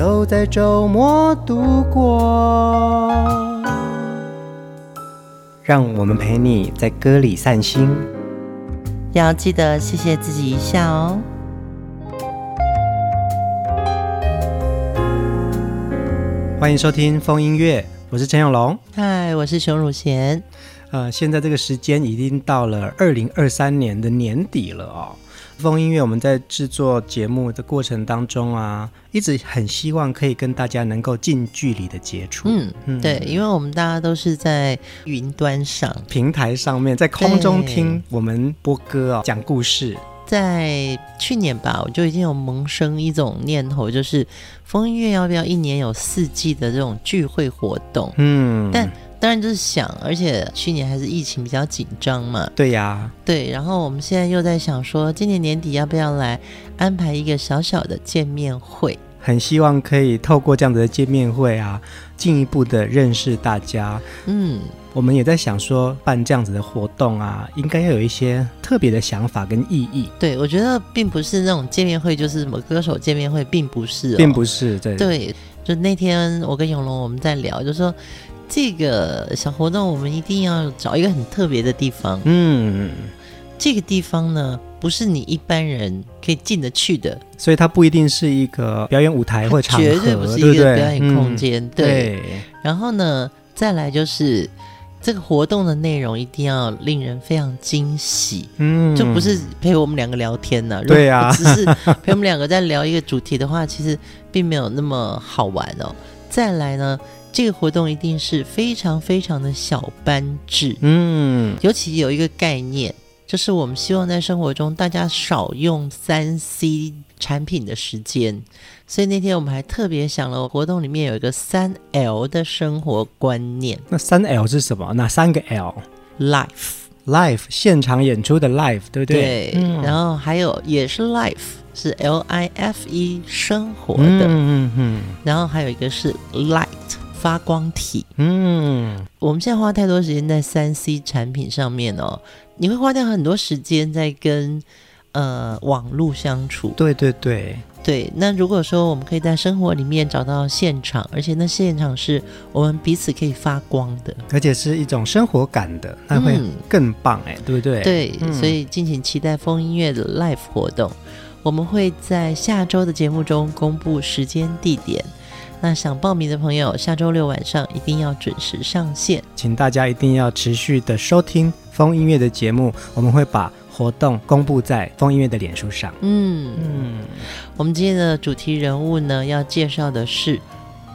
都在周末度过，让我们陪你在歌里散心，要记得谢谢自己一下哦。欢迎收听风音乐，我是陈永龙，嗨，我是熊汝贤。呃，现在这个时间已经到了二零二三年的年底了哦。疯音乐，我们在制作节目的过程当中啊，一直很希望可以跟大家能够近距离的接触。嗯，嗯对，因为我们大家都是在云端上平台上面，在空中听我们播歌哦，讲故事。在去年吧，我就已经有萌生一种念头，就是风音乐要不要一年有四季的这种聚会活动？嗯，但。当然就是想，而且去年还是疫情比较紧张嘛。对呀，对。然后我们现在又在想说，今年年底要不要来安排一个小小的见面会？很希望可以透过这样子的见面会啊，进一步的认识大家。嗯，我们也在想说，办这样子的活动啊，应该要有一些特别的想法跟意义。对，我觉得并不是那种见面会，就是什么歌手见面会，并不是哦，并不是。对，对，就那天我跟永龙我们在聊，就说。这个小活动，我们一定要找一个很特别的地方。嗯，这个地方呢，不是你一般人可以进得去的，所以它不一定是一个表演舞台或场合，绝对不是一个表演空间。对，对，对，对，然后呢，再来就是这个活动的内容一定要令人非常惊喜。嗯，就不是陪我们两个聊天呢、啊。对啊，只是 陪我们两个在聊一个主题的话，其实并没有那么好玩哦。再来呢？这个活动一定是非常非常的小班制，嗯，尤其有一个概念，就是我们希望在生活中大家少用三 C 产品的时间，所以那天我们还特别想了，活动里面有一个三 L 的生活观念。那三 L 是什么？哪三个 L？Life，Life，现场演出的 Life，对不对？对，嗯，然后还有也是 Life，是 L I F E 生活的，嗯嗯嗯，然后还有一个是 Light。发光体，嗯，我们现在花太多时间在三 C 产品上面哦，你会花掉很多时间在跟呃网络相处。对对对。对，那如果说我们可以在生活里面找到现场，而且那现场是我们彼此可以发光的，而且是一种生活感的，那会更棒哎，嗯、对不对？对，嗯、所以敬请期待风音乐的 live 活动，我们会在下周的节目中公布时间地点。那想报名的朋友，下周六晚上一定要准时上线，请大家一定要持续的收听风音乐的节目，我们会把活动公布在风音乐的脸书上。嗯嗯，我们今天的主题人物呢，要介绍的是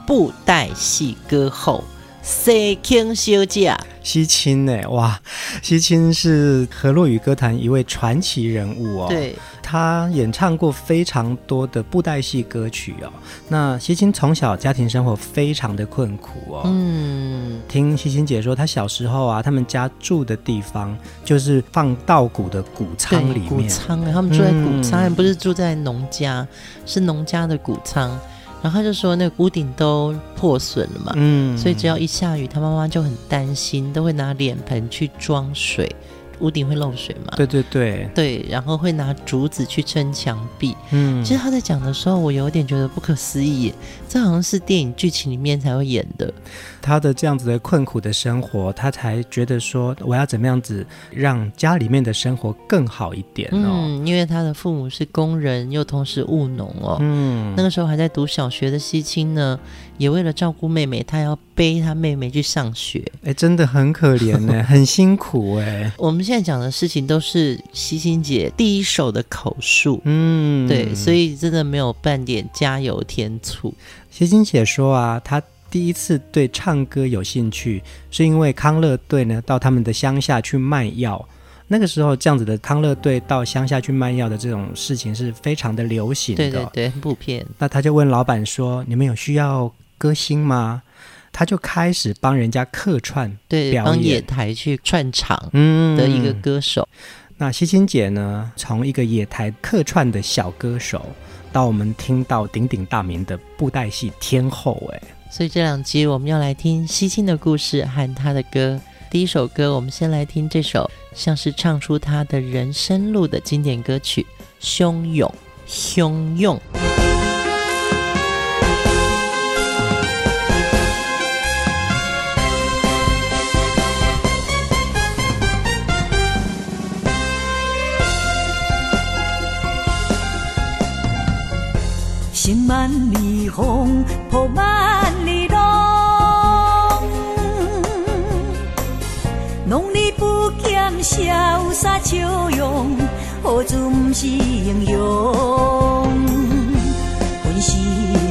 布袋戏歌后。西青小姐，西青呢？哇，西青是河洛语歌坛一位传奇人物哦。对，他演唱过非常多的布袋戏歌曲哦。那西青从小家庭生活非常的困苦哦。嗯，听西青姐说，她小时候啊，他们家住的地方就是放稻谷的谷仓里面。谷仓，他们住在谷仓，还、嗯、不是住在农家，是农家的谷仓。然后他就说，那个屋顶都破损了嘛，嗯，所以只要一下雨，他妈妈就很担心，都会拿脸盆去装水。屋顶会漏水嘛？对对对对，然后会拿竹子去撑墙壁。嗯，其实他在讲的时候，我有点觉得不可思议，这好像是电影剧情里面才会演的。他的这样子的困苦的生活，他才觉得说，我要怎么样子让家里面的生活更好一点哦。嗯，因为他的父母是工人，又同时务农哦。嗯，那个时候还在读小学的西青呢，也为了照顾妹妹，他要背他妹妹去上学。哎，真的很可怜呢，很辛苦哎。我们。现在讲的事情都是西青姐第一手的口述，嗯，对，所以真的没有半点加油添醋。西青姐说啊，她第一次对唱歌有兴趣，是因为康乐队呢到他们的乡下去卖药。那个时候，这样子的康乐队到乡下去卖药的这种事情是非常的流行的，对对对，很普遍。那他就问老板说：“你们有需要歌星吗？他就开始帮人家客串，对，帮野台去串场嗯的一个歌手。嗯、那西青姐呢，从一个野台客串的小歌手，到我们听到鼎鼎大名的布袋戏天后，哎，所以这两集我们要来听西青的故事和她的歌。第一首歌，我们先来听这首像是唱出她的人生路的经典歌曲《汹涌》，汹涌。风，破万里浪。拢你不减潇洒笑容，何处不是英雄？奋死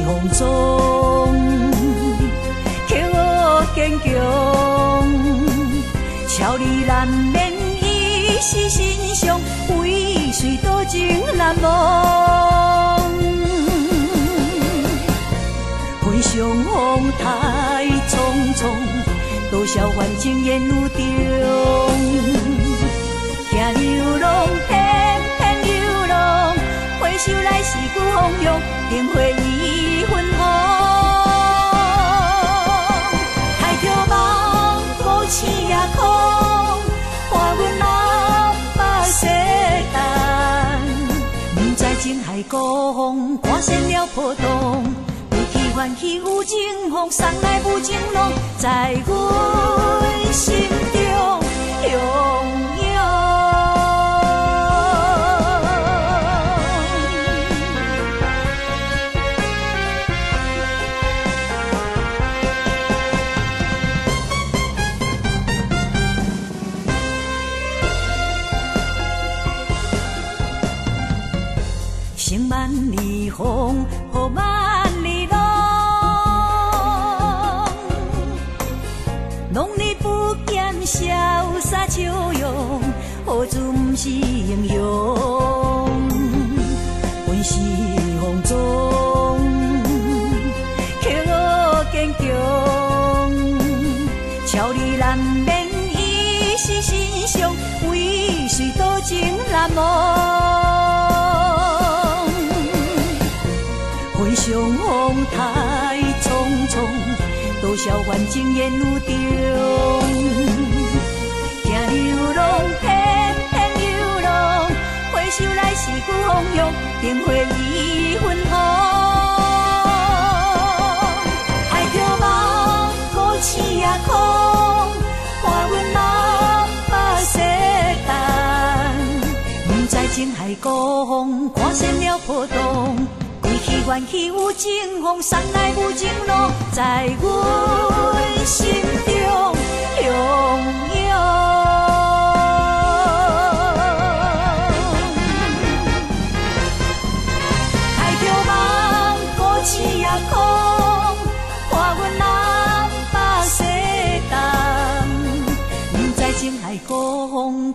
风中，刻我坚强。千里难免一时心伤，为谁多情难忘？风台苍苍。多少幻情烟雾中，行流浪，翩翩流浪，回首来时旧风涌，灯火已昏黄。海潮茫，孤星夜空，看阮南北西东，不知情海高风，刮散了波动。欢喜有情风，送来无情浪，在阮心中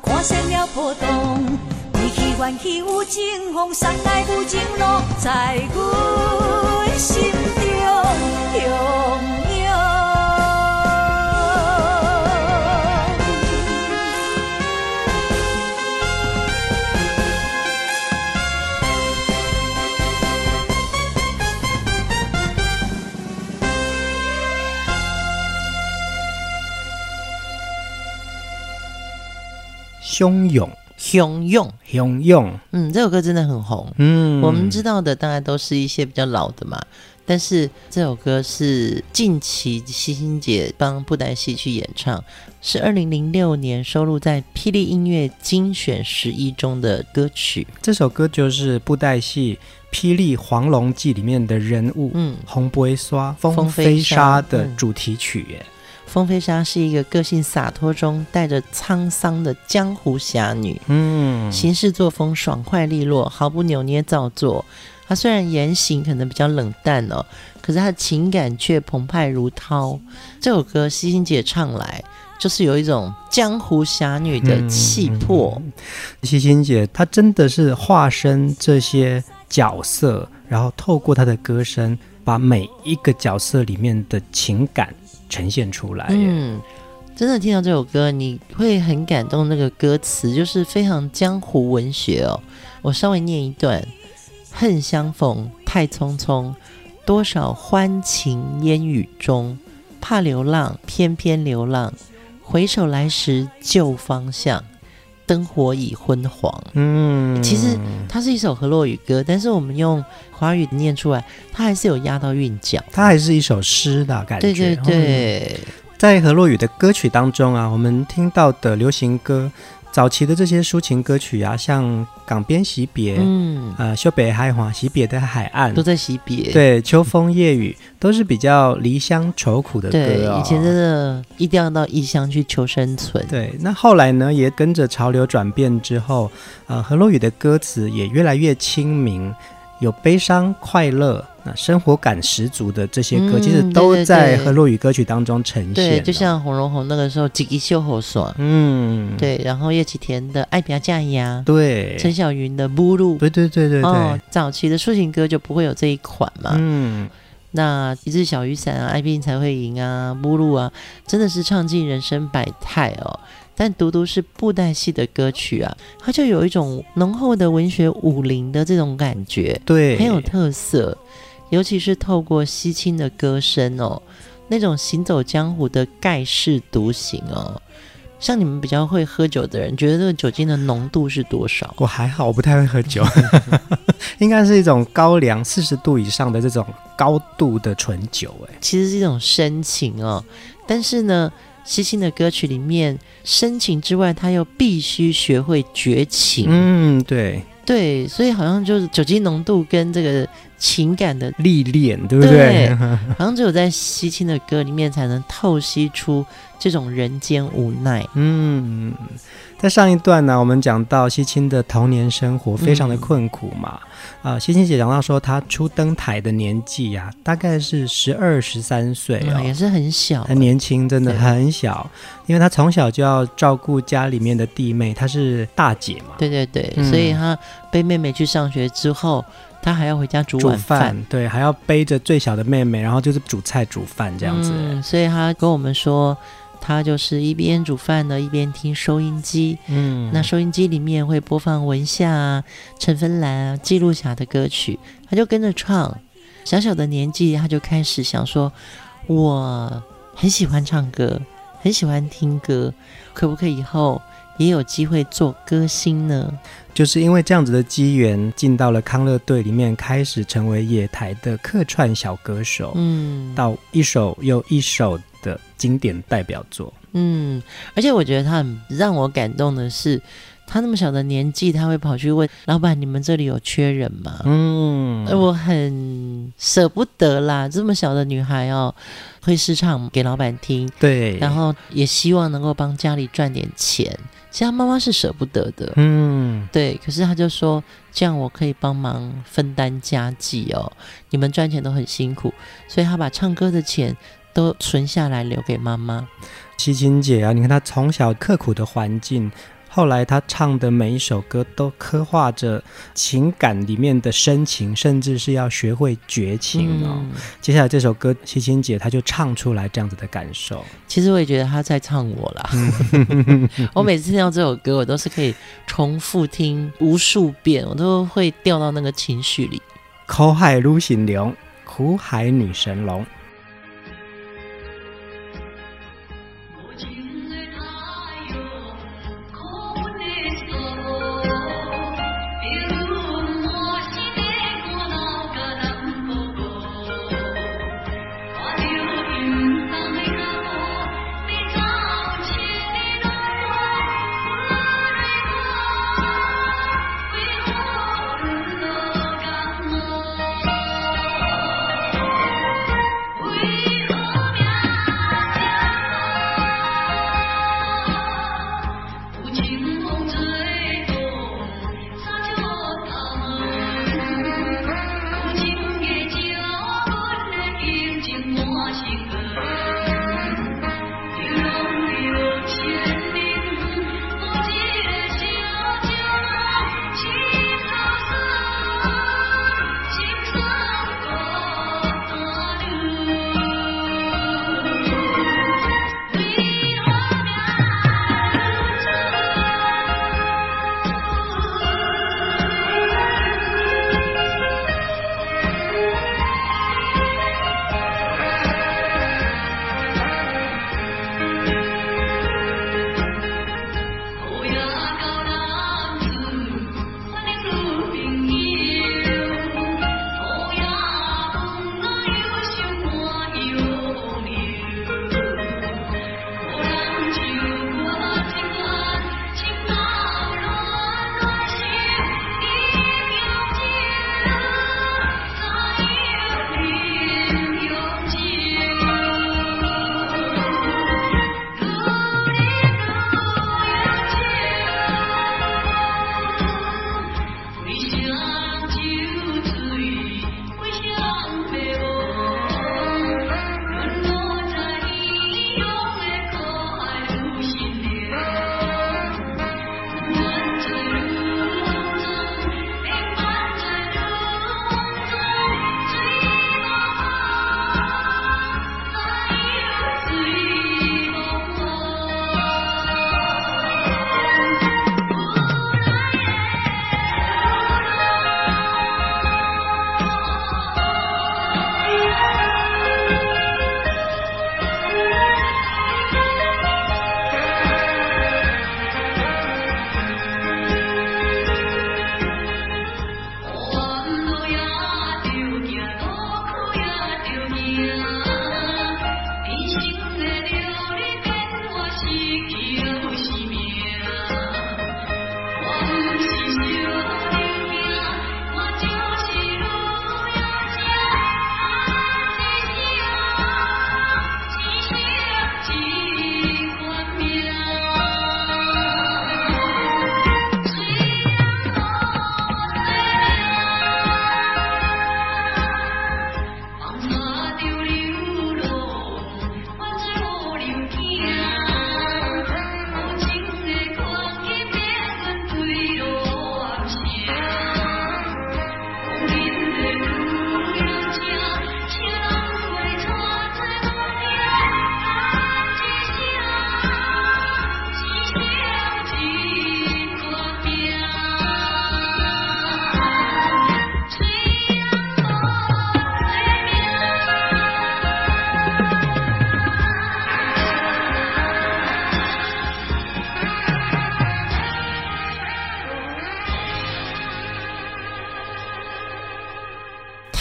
看成了波动，归去愿去有情风，送来无情落，在阮心中汹涌，汹涌，汹涌。嗯，这首歌真的很红。嗯，我们知道的大概都是一些比较老的嘛。但是这首歌是近期希清姐帮布袋戏去演唱，是二零零六年收录在《霹雳音乐精选十一》中的歌曲。这首歌就是布袋戏《霹雳黄龙记》里面的人物，嗯，红杯刷风飞沙的主题曲耶。风飞沙是一个个性洒脱中带着沧桑的江湖侠女，嗯，行事作风爽快利落，毫不扭捏造作。她虽然言行可能比较冷淡哦，可是她的情感却澎湃如涛。这首歌西星姐唱来，就是有一种江湖侠女的气魄。希清姐她真的是化身这些角色。然后透过她的歌声，把每一个角色里面的情感呈现出来。嗯，真的听到这首歌，你会很感动。那个歌词就是非常江湖文学哦。我稍微念一段：恨相逢太匆匆，多少欢情烟雨中，怕流浪，偏偏流浪，回首来时旧方向。灯火已昏黄。嗯，其实它是一首河洛语歌，但是我们用华语念出来，它还是有押到韵脚。它还是一首诗的感觉。对对对，嗯，在河洛语的歌曲当中啊，我们听到的流行歌。早期的这些抒情歌曲啊，像《港边惜别》，嗯，呃，《秀北海岸》，惜别的海岸都在惜别。对，秋风夜雨都是比较离乡愁苦的歌哦。对，以前真的一定要到异乡去求生存。对，那后来呢，也跟着潮流转变之后，呃，何洛雨的歌词也越来越亲民。有悲伤、快乐、那生活感十足的这些歌，嗯、其实都在和洛语歌曲当中呈现。对，就像洪荣宏那个时候《吉秀好爽》，嗯，对，然后叶启田的《爱比较嫁呀》，对，陈小云的《目录》，对对对对对，哦，早期的抒情歌就不会有这一款嘛。嗯，那一只小雨伞啊，爱拼才会赢啊，《目录》啊，真的是唱尽人生百态哦。但独独是布袋戏的歌曲啊，它就有一种浓厚的文学武林的这种感觉，对，很有特色。尤其是透过西青的歌声哦，那种行走江湖的盖世独行哦。像你们比较会喝酒的人，觉得这个酒精的浓度是多少？我还好，我不太会喝酒，应该是一种高粱四十度以上的这种高度的纯酒。哎，其实是一种深情哦，但是呢。西青的歌曲里面，深情之外，他又必须学会绝情。嗯，对对，所以好像就是酒精浓度跟这个情感的历练，对不对？对，好像只有在西青的歌里面，才能透析出这种人间无奈。嗯。在上一段呢，我们讲到西青的童年生活非常的困苦嘛。啊、嗯，西、呃、青姐讲到说，她初登台的年纪呀、啊，大概是十二十三岁哦、嗯，也是很小，很年轻，真的很小。因为她从小就要照顾家里面的弟妹，她是大姐嘛。对对对，嗯、所以她背妹妹去上学之后，她还要回家煮晚饭，对，还要背着最小的妹妹，然后就是煮菜煮饭这样子。嗯、所以她跟我们说。他就是一边煮饭呢，一边听收音机。嗯，那收音机里面会播放文夏啊、陈芬兰啊、记录下的歌曲，他就跟着唱。小小的年纪，他就开始想说：“我很喜欢唱歌，很喜欢听歌，可不可以以后也有机会做歌星呢？”就是因为这样子的机缘，进到了康乐队里面，开始成为野台的客串小歌手。嗯，到一首又一首的经典代表作。嗯，而且我觉得他很让我感动的是，他那么小的年纪，他会跑去问老板：“你们这里有缺人吗？”嗯，我很舍不得啦，这么小的女孩哦，会试唱给老板听。对，然后也希望能够帮家里赚点钱。其实他妈妈是舍不得的。嗯，对，可是他就说：“这样我可以帮忙分担家计哦，你们赚钱都很辛苦，所以他把唱歌的钱。”都存下来留给妈妈。西青姐啊，你看她从小刻苦的环境，后来她唱的每一首歌都刻画着情感里面的深情，甚至是要学会绝情哦。嗯、接下来这首歌，西青姐她就唱出来这样子的感受。其实我也觉得她在唱我啦。我每次听到这首歌，我都是可以重复听无数遍，我都会掉到那个情绪里。口海如行龙，苦海女神龙。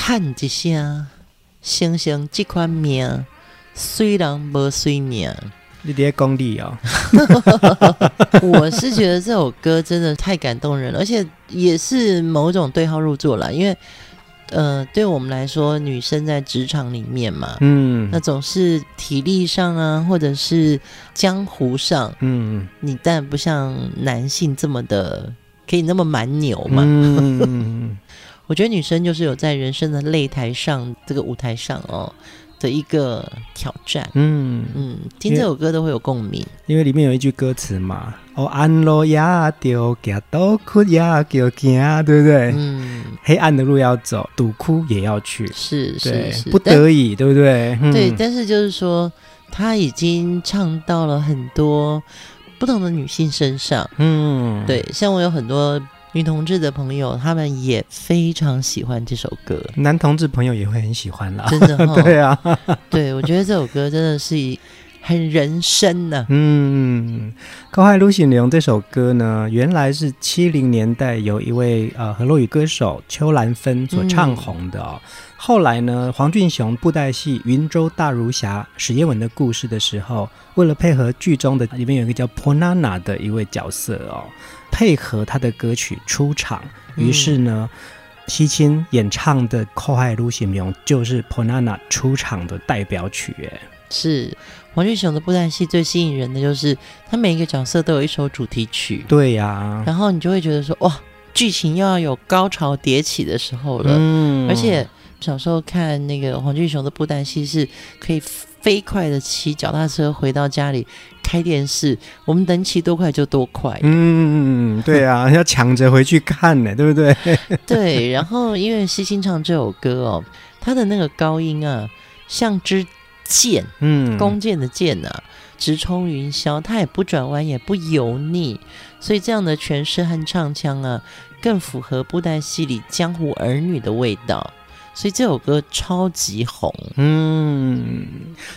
喊一声，生生这款命，虽然无随命。你别功力哦，我是觉得这首歌真的太感动人了，而且也是某种对号入座了，因为。呃，对我们来说，女生在职场里面嘛，嗯，那总是体力上啊，或者是江湖上，嗯，你但不像男性这么的可以那么蛮牛嘛。嗯，我觉得女生就是有在人生的擂台上这个舞台上哦。的一个挑战，嗯嗯，听这首歌都会有共鸣，因为里面有一句歌词嘛，哦，暗路呀，丢家都哭呀，丢家，对不对？嗯，黑暗的路要走，赌窟也要去，是是是，不得已，对不对？对，但是就是说，他已经唱到了很多不同的女性身上，嗯，对，像我有很多。女同志的朋友，他们也非常喜欢这首歌。男同志朋友也会很喜欢啦，真的、哦。对啊，对，我觉得这首歌真的是很人生呢、啊。嗯，《高海愈想龙》这首歌呢，原来是七零年代由一位呃河洛语歌手邱兰芬所唱红的哦。嗯、后来呢，黄俊雄布袋戏《云州大儒侠》史艳文的故事的时候，为了配合剧中的里面有一个叫 Ponana 的一位角色哦。配合他的歌曲出场，于是呢，西青演唱的《靠海愈想龙》就是波娜娜出场的代表曲。哎，是黄俊雄的布袋戏最吸引人的就是他每一个角色都有一首主题曲。对呀、啊，然后你就会觉得说，哇，剧情又要有高潮迭起的时候了。嗯，而且小时候看那个黄俊雄的布袋戏是可以。飞快的骑脚踏车回到家里开电视，我们能骑多快就多快。嗯，对啊，要抢着回去看呢，对不对？对。然后因为西青唱这首歌哦，他的那个高音啊，像支箭，嗯，弓箭的箭啊，直冲云霄，它也不转弯，也不油腻，所以这样的诠释和唱腔啊，更符合布袋戏里江湖儿女的味道。所以这首歌超级红。嗯，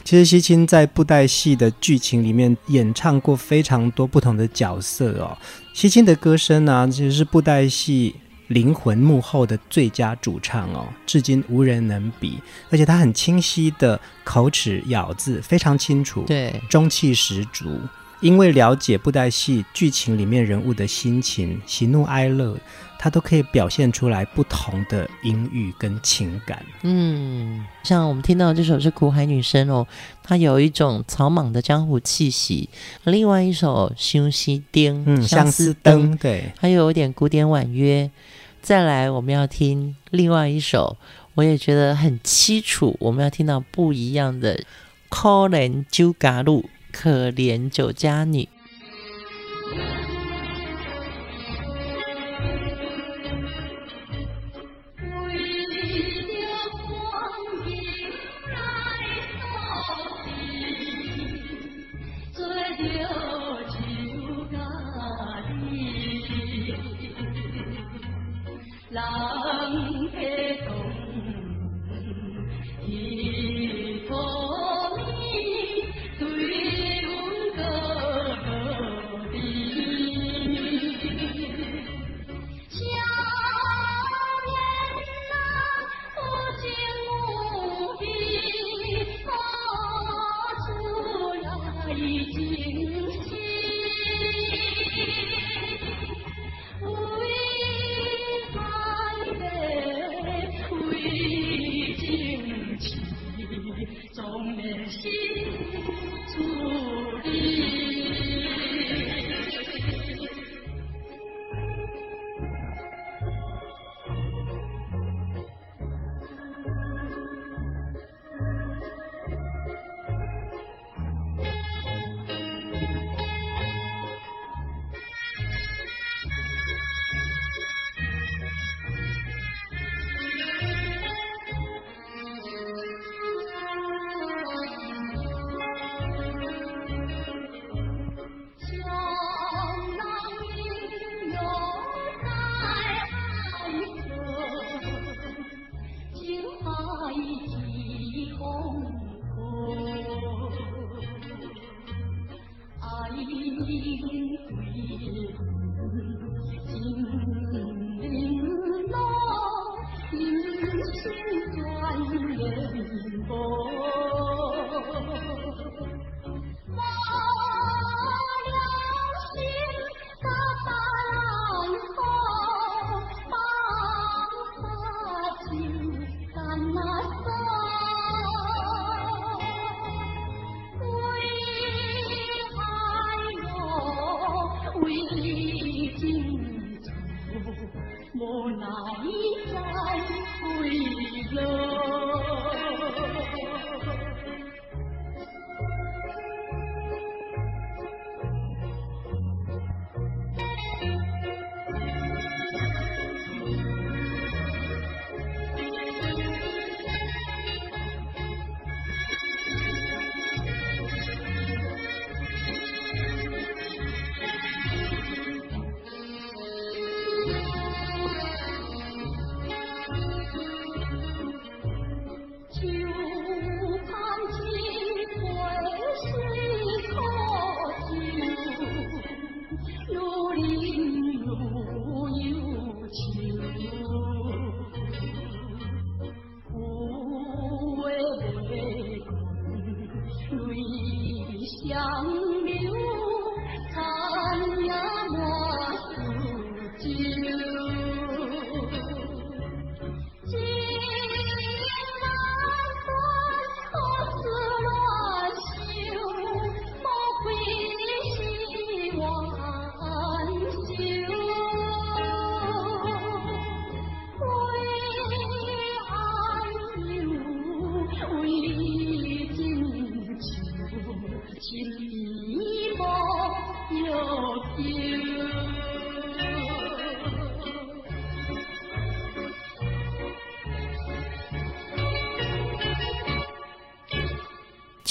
其实西青在布袋戏的剧情里面演唱过非常多不同的角色哦。西青的歌声呢、啊，其实是布袋戏灵魂幕后的最佳主唱哦，至今无人能比。而且他很清晰的口齿咬字非常清楚，对，中气十足。因为了解布袋戏剧情里面人物的心情、喜怒哀乐。他都可以表现出来不同的音域跟情感。嗯，像我们听到这首是《苦海女生》哦，它有一种草莽的江湖气息。另外一首《休息丁》，嗯，相思灯，对，还有一点古典婉约。再来，我们要听另外一首，我也觉得很凄楚。我们要听到不一样的《可怜酒家女》，可怜酒家女。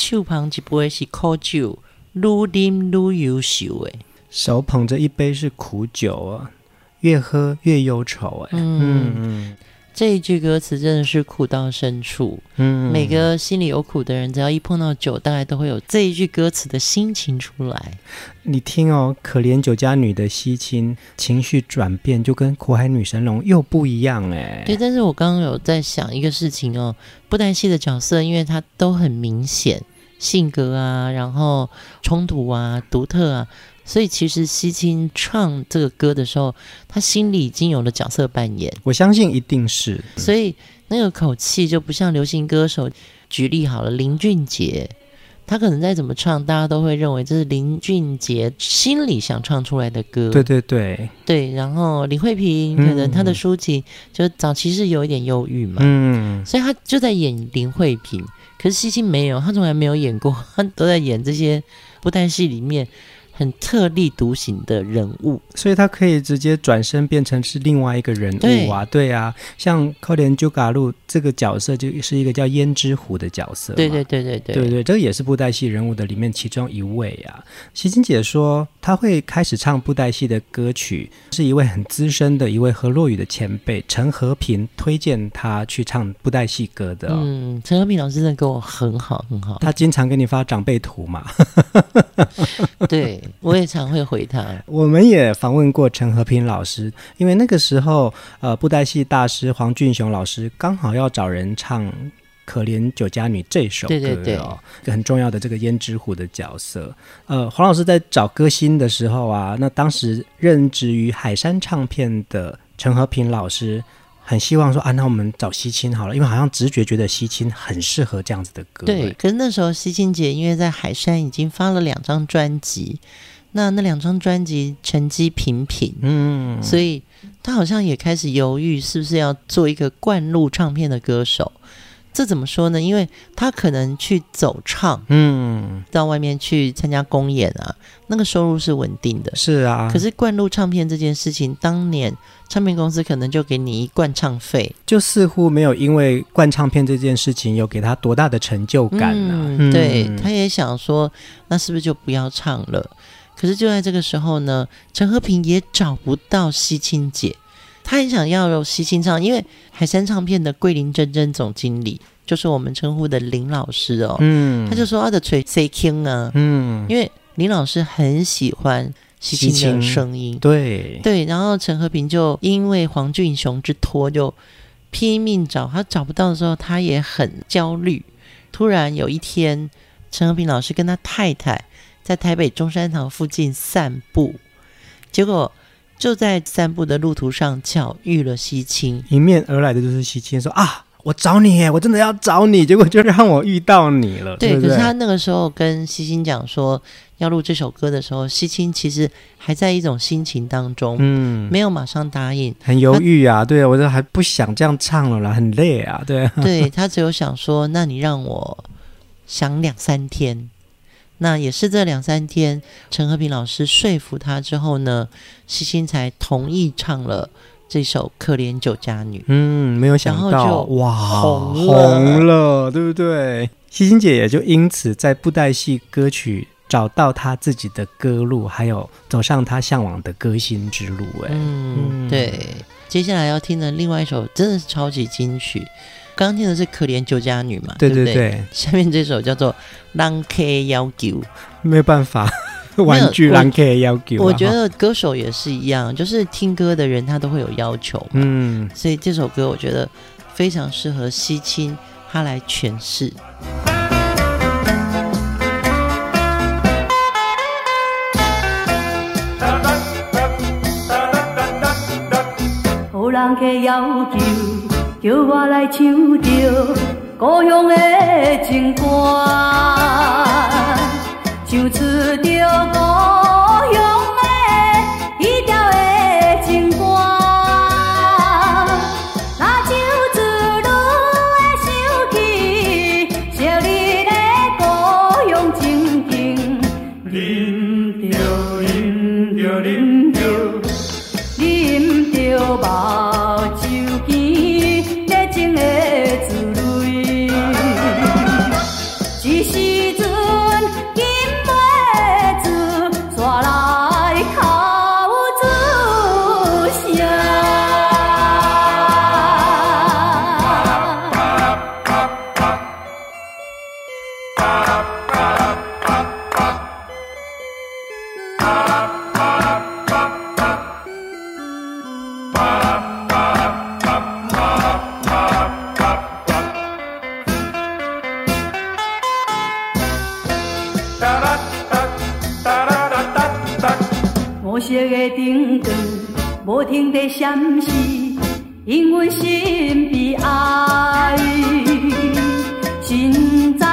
手捧一杯是苦酒，愈啉愈忧愁诶。手捧着一杯是苦酒啊，越喝越忧愁诶。嗯嗯。嗯这一句歌词真的是苦到深处。嗯，每个心里有苦的人，只要一碰到酒，大概都会有这一句歌词的心情出来。你听哦，可怜酒家女的西青情绪转变，就跟苦海女神龙又不一样哎。对，但是我刚刚有在想一个事情哦，布袋戏的角色，因为它都很明显，性格啊，然后冲突啊，独特啊。所以其实西青唱这个歌的时候，他心里已经有了角色扮演。我相信一定是，所以那个口气就不像流行歌手。举例好了，林俊杰，他可能再怎么唱，大家都会认为这是林俊杰心里想唱出来的歌。对对对对。然后李慧萍可能他的抒情就早期是有一点忧郁嘛，嗯，所以他就在演林慧萍。可是西青没有，他从来没有演过，他都在演这些布袋戏里面。很特立独行的人物，所以他可以直接转身变成是另外一个人物啊，对，对啊，像可怜酒家女这个角色就是一个叫胭脂虎的角色，对对对对对对对，这个也是布袋戏人物的里面其中一位啊。西青姐说，她会开始唱布袋戏的歌曲，是一位很资深的一位河洛语的前辈陈和平推荐他去唱布袋戏歌的。嗯，陈和平老师真的跟我很好很好，他经常给你发长辈图嘛，对。我也常会回他。我们也访问过陈和平老师，因为那个时候，呃，布袋戏大师黄俊雄老师刚好要找人唱《可怜酒家女》这首歌，对对对，哦，很重要的这个胭脂虎的角色。呃，黄老师在找歌星的时候啊，那当时任职于海山唱片的陈和平老师。很希望说啊，那我们找西青好了，因为好像直觉觉得西青很适合这样子的歌。对，可是那时候西青姐因为在海山已经发了两张专辑，那那两张专辑成绩平平，嗯，所以她好像也开始犹豫，是不是要做一个灌录唱片的歌手。这怎么说呢？因为他可能去走唱，嗯，到外面去参加公演啊，那个收入是稳定的。是啊，可是灌录唱片这件事情，当年唱片公司可能就给你一灌唱费，就似乎没有因为灌唱片这件事情有给他多大的成就感呢、啊？嗯，对，他也想说，那是不是就不要唱了？可是就在这个时候呢，陈和平也找不到西青姐。他很想要西青唱，因为海山唱片的桂林真真总经理就是我们称呼的林老师哦，嗯，他就说他的吹西青啊，嗯，因为林老师很喜欢西青的声音，对。对，然后陈和平就因为黄俊雄之托，就拼命找，他找不到的时候，他也很焦虑。突然有一天，陈和平老师跟他太太在台北中山堂附近散步，结果。就在散步的路途上巧遇了西青，迎面而来的就是西青，说啊，我找你，我真的要找你，结果就让我遇到你了。对，对对，可是他那个时候跟西青讲说要录这首歌的时候，西青其实还在一种心情当中，嗯，没有马上答应，很犹豫啊。对啊，我就还不想这样唱了啦，很累啊。对啊，对，他只有想说，那你让我想两三天。那也是这两三天，陈和平老师说服他之后呢，西欣才同意唱了这首《可怜酒家女》。嗯，没有想到，哇，红了，红了，对不对？西欣姐也就因此在布袋戏歌曲找到她自己的歌路，还有走上她向往的歌星之路。哎，嗯，对。接下来要听的另外一首真的是超级金曲。刚刚听的是《可怜酒家女》嘛？对对对，对不对？下面这首叫做《人客要求》，没有办法，玩具人客要求。我觉得歌手也是一样，就是听歌的人他都会有要求，嗯，所以这首歌我觉得非常适合西青他来诠释。人客要求。叫我来唱着故乡的情歌，唱出着故乡的五色的灯光无停地闪烁，因阮心悲哀，心在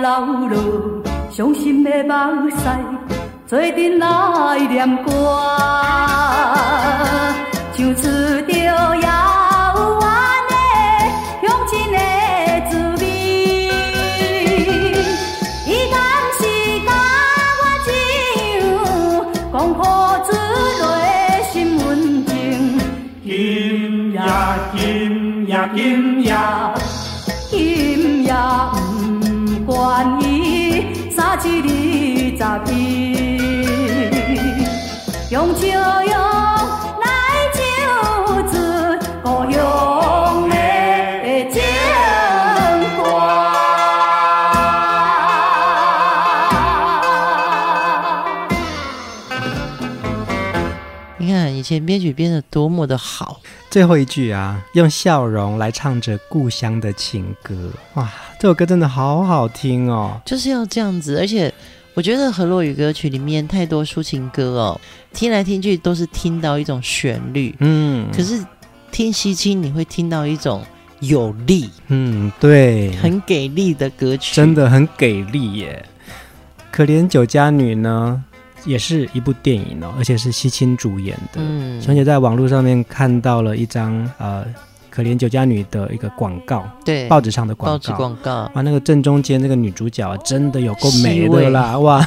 流落伤心的目屎，做阵来念歌，唱出着遥远的乡亲的滋味。伊敢是甲我一样，讲付出内心温情。今夜，今夜，今夜，今夜。愿意三七二十一，用笑容来唱出故乡的情歌。你看，以前编曲编得多么的好。最后一句啊，用笑容来唱着故乡的情歌，哇，这首歌真的好好听哦，就是要这样子。而且我觉得河洛语歌曲里面太多抒情歌哦，听来听去都是听到一种旋律，嗯，可是听西青你会听到一种有力，嗯，对，很给力的歌曲，真的很给力耶。可怜酒家女呢？也是一部电影哦，而且是西青主演的。嗯，熊姐在网络上面看到了一张呃可怜酒家女的一个广告，对，报纸上的广告，报纸广告哇，那个正中间那个女主角真的有够美的啦，哇，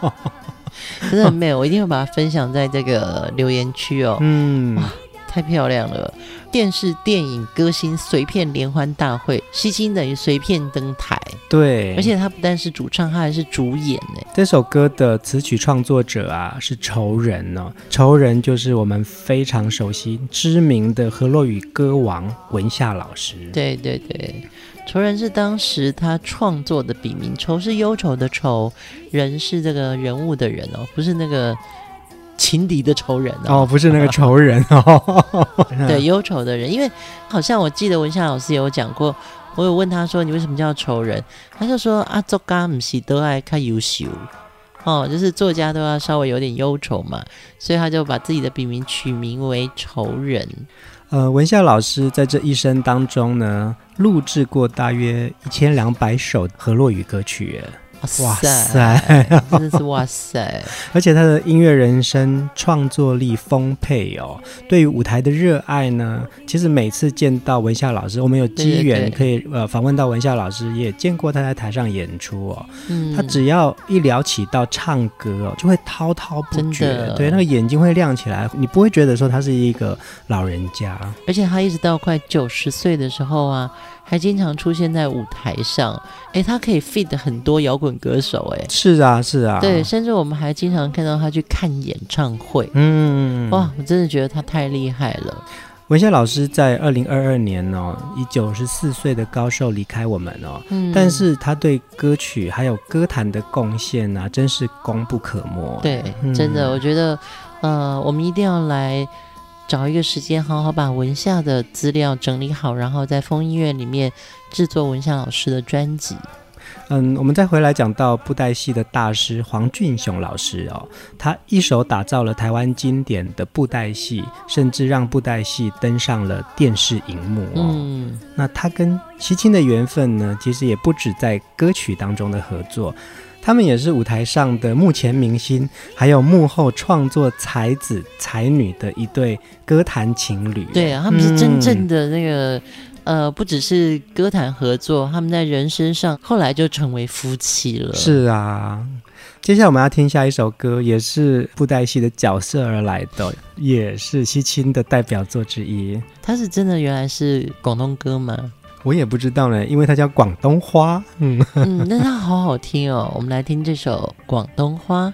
真的很美，我一定会把它分享在这个留言区哦。嗯。太漂亮了！电视、电影歌星随片联欢大会，吸金等于随片登台。对，而且他不但是主唱，他还是主演呢。这首歌的词曲创作者啊是仇人哦，仇人就是我们非常熟悉、知名的河洛语歌王文夏老师。对对对，仇人是当时他创作的笔名，仇是忧愁的仇，人是这个人物的人哦，不是那个。情敌的仇人哦，哦，不是那个仇人 哦，对，忧愁的人，因为好像我记得文夏老师也有讲过，我有问他说，你为什么叫仇人？他就说啊，作家不是都爱看优秀哦，就是作家都要稍微有点忧愁嘛，所以他就把自己的笔名取名为仇人。呃，文夏老师在这一生当中呢，录制过大约一千两百首河洛语歌曲。哇塞，真的是哇塞！而且他的音乐人生创作力丰沛哦。对于舞台的热爱呢，其实每次见到文夏老师，我们有机缘可以呃访问到文夏老师，也见过他在台上演出哦。嗯，他只要一聊起到唱歌哦，就会滔滔不绝，对，那个眼睛会亮起来，你不会觉得说他是一个老人家。而且他一直到快九十岁的时候啊。还经常出现在舞台上，哎，他可以 feat 很多摇滚歌手，哎，是啊，是啊，对，甚至我们还经常看到他去看演唱会，嗯，哇，我真的觉得他太厉害了。文夏老师在二零二二年哦，以九十四岁的高寿离开我们哦，嗯，但是他对歌曲还有歌坛的贡献啊，真是功不可没。对，真的，我觉得，呃，我们一定要来。找一个时间，好好把文夏的资料整理好，然后在风音乐里面制作文夏老师的专辑。嗯，我们再回来讲到布袋戏的大师黄俊雄老师哦，他一手打造了台湾经典的布袋戏，甚至让布袋戏登上了电视荧幕哦。嗯，那他跟西青的缘分呢，其实也不止在歌曲当中的合作。他们也是舞台上的幕前明星，还有幕后创作才子才女的一对歌坛情侣。对啊，他们是真正的那个呃，不只是歌坛合作，他们在人身上后来就成为夫妻了。是啊，接下来我们要听下一首歌，也是布袋戏的角色而来的，也是西青的代表作之一。他是真的原来是广东歌吗？我也不知道呢，因为它叫广东花。嗯嗯，那它好好听哦，我们来听这首《广东花》。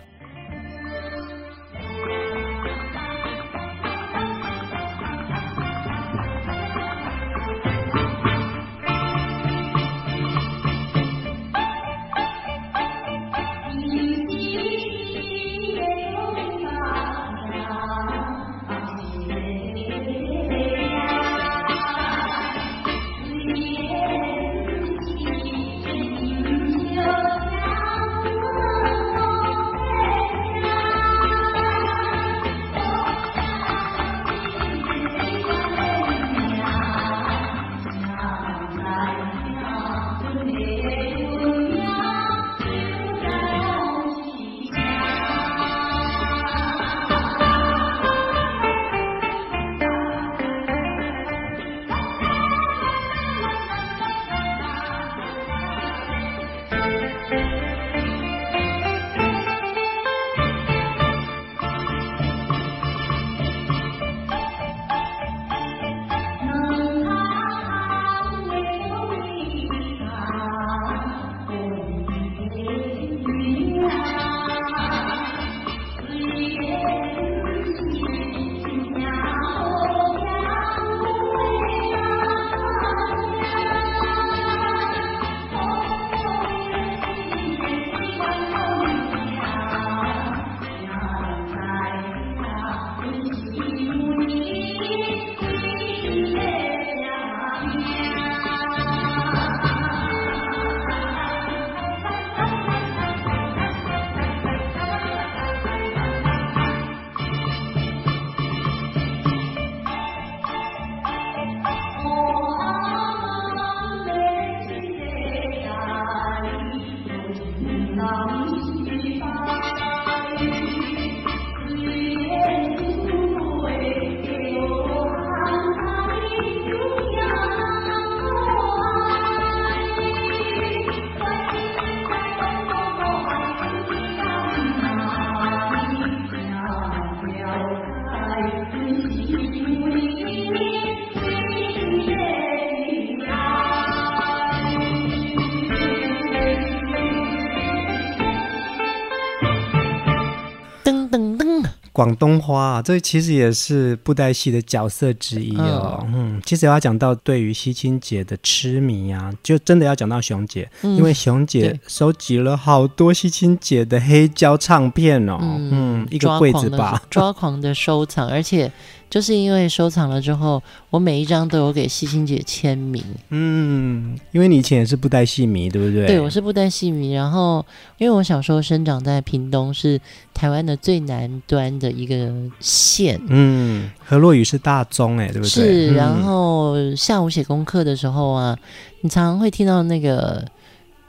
广东花啊，这其实也是布袋戏的角色之一哦。嗯，嗯，其实要讲到对于西青姐的痴迷啊，就真的要讲到熊姐，嗯、因为熊姐收集了好多西青姐的黑胶唱片哦。嗯，嗯，一个柜子吧，抓狂的收藏，而且。就是因为收藏了之后，我每一张都有给细心姐签名。嗯，因为你以前也是布袋戏迷，对不对？对，我是布袋戏迷。然后，因为我小时候生长在屏东，是台湾的最南端的一个县。嗯，河洛语是大宗，哎，对不对？是。然后下午写功课的时候啊，你常常会听到那个。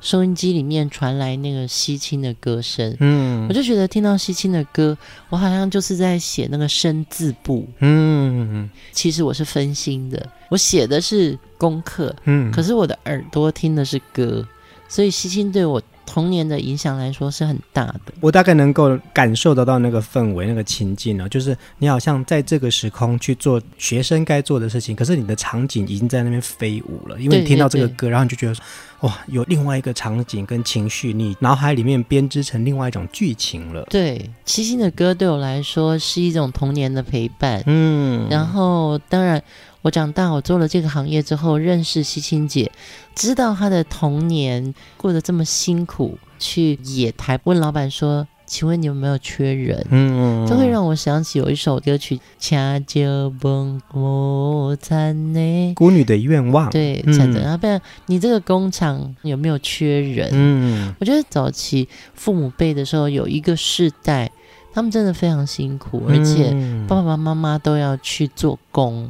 收音机里面传来那个西青的歌声，嗯，我就觉得听到西青的歌，我好像就是在写那个生字部，嗯，其实我是分心的，我写的是功课，嗯，可是我的耳朵听的是歌，所以西青对我。童年的影响来说是很大的，我大概能够感受得到那个氛围、那个情境呢，就是你好像在这个时空去做学生该做的事情，可是你的场景已经在那边飞舞了，因为你听到这个歌，然后你就觉得说，哇，有另外一个场景跟情绪，你脑海里面编织成另外一种剧情了。对，七星的歌对我来说是一种童年的陪伴，嗯，然后当然。我长大，我做了这个行业之后，认识西青姐，知道她的童年过得这么辛苦，去野台问老板说：“请问你有没有缺人？”嗯，这会让我想起有一首歌曲《恰就崩我灿呢孤女的愿望》。对，灿着啊，不然你这个工厂有没有缺人？嗯，我觉得早期父母辈的时候，有一个世代，他们真的非常辛苦，而且爸爸妈妈都要去做工。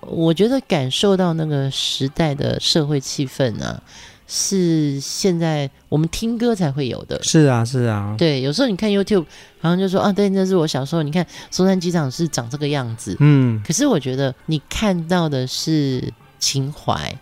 我觉得感受到那个时代的社会气氛啊，是现在我们听歌才会有的。是啊，是啊。对，有时候你看 YouTube，好像就说啊，对，那是我小时候。你看松山机场是长这个样子，嗯。可是我觉得你看到的是情怀，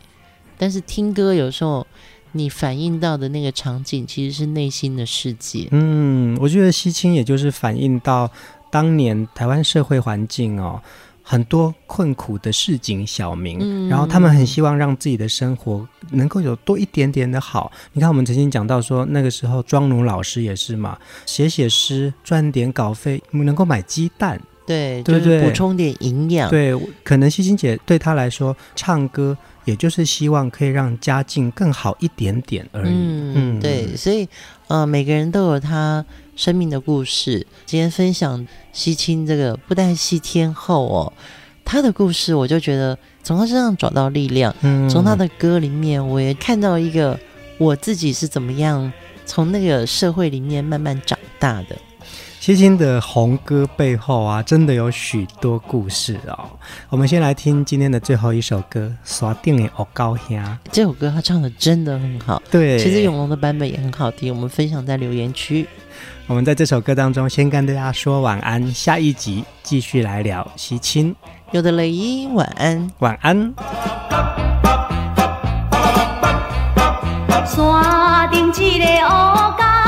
但是听歌有时候你反映到的那个场景其实是内心的世界。嗯，我觉得西青也就是反映到当年台湾社会环境哦。很多困苦的市井小民，嗯，然后他们很希望让自己的生活能够有多一点点的好。你看，我们曾经讲到说，那个时候庄奴老师也是嘛，写写诗赚点稿费，能够买鸡蛋，对，对对，补充点营养。对，可能西青姐对她来说，唱歌也就是希望可以让家境更好一点点而已。嗯，嗯对，所以呃，每个人都有他生命的故事，今天分享西青这个布袋戏天后哦，她的故事，我就觉得从她身上找到力量，从她的歌里面，我也看到一个我自己是怎么样从那个社会里面慢慢长大的。西青的红歌背后啊，真的有许多故事哦。我们先来听今天的最后一首歌《山顶的黑狗兄》。这首歌他唱的真的很好，对，其实永龙的版本也很好听。我们分享在留言区。我们在这首歌当中先跟大家说晚安，下一集继续来聊西青。有的雷伊，晚安，晚安。山顶一个黑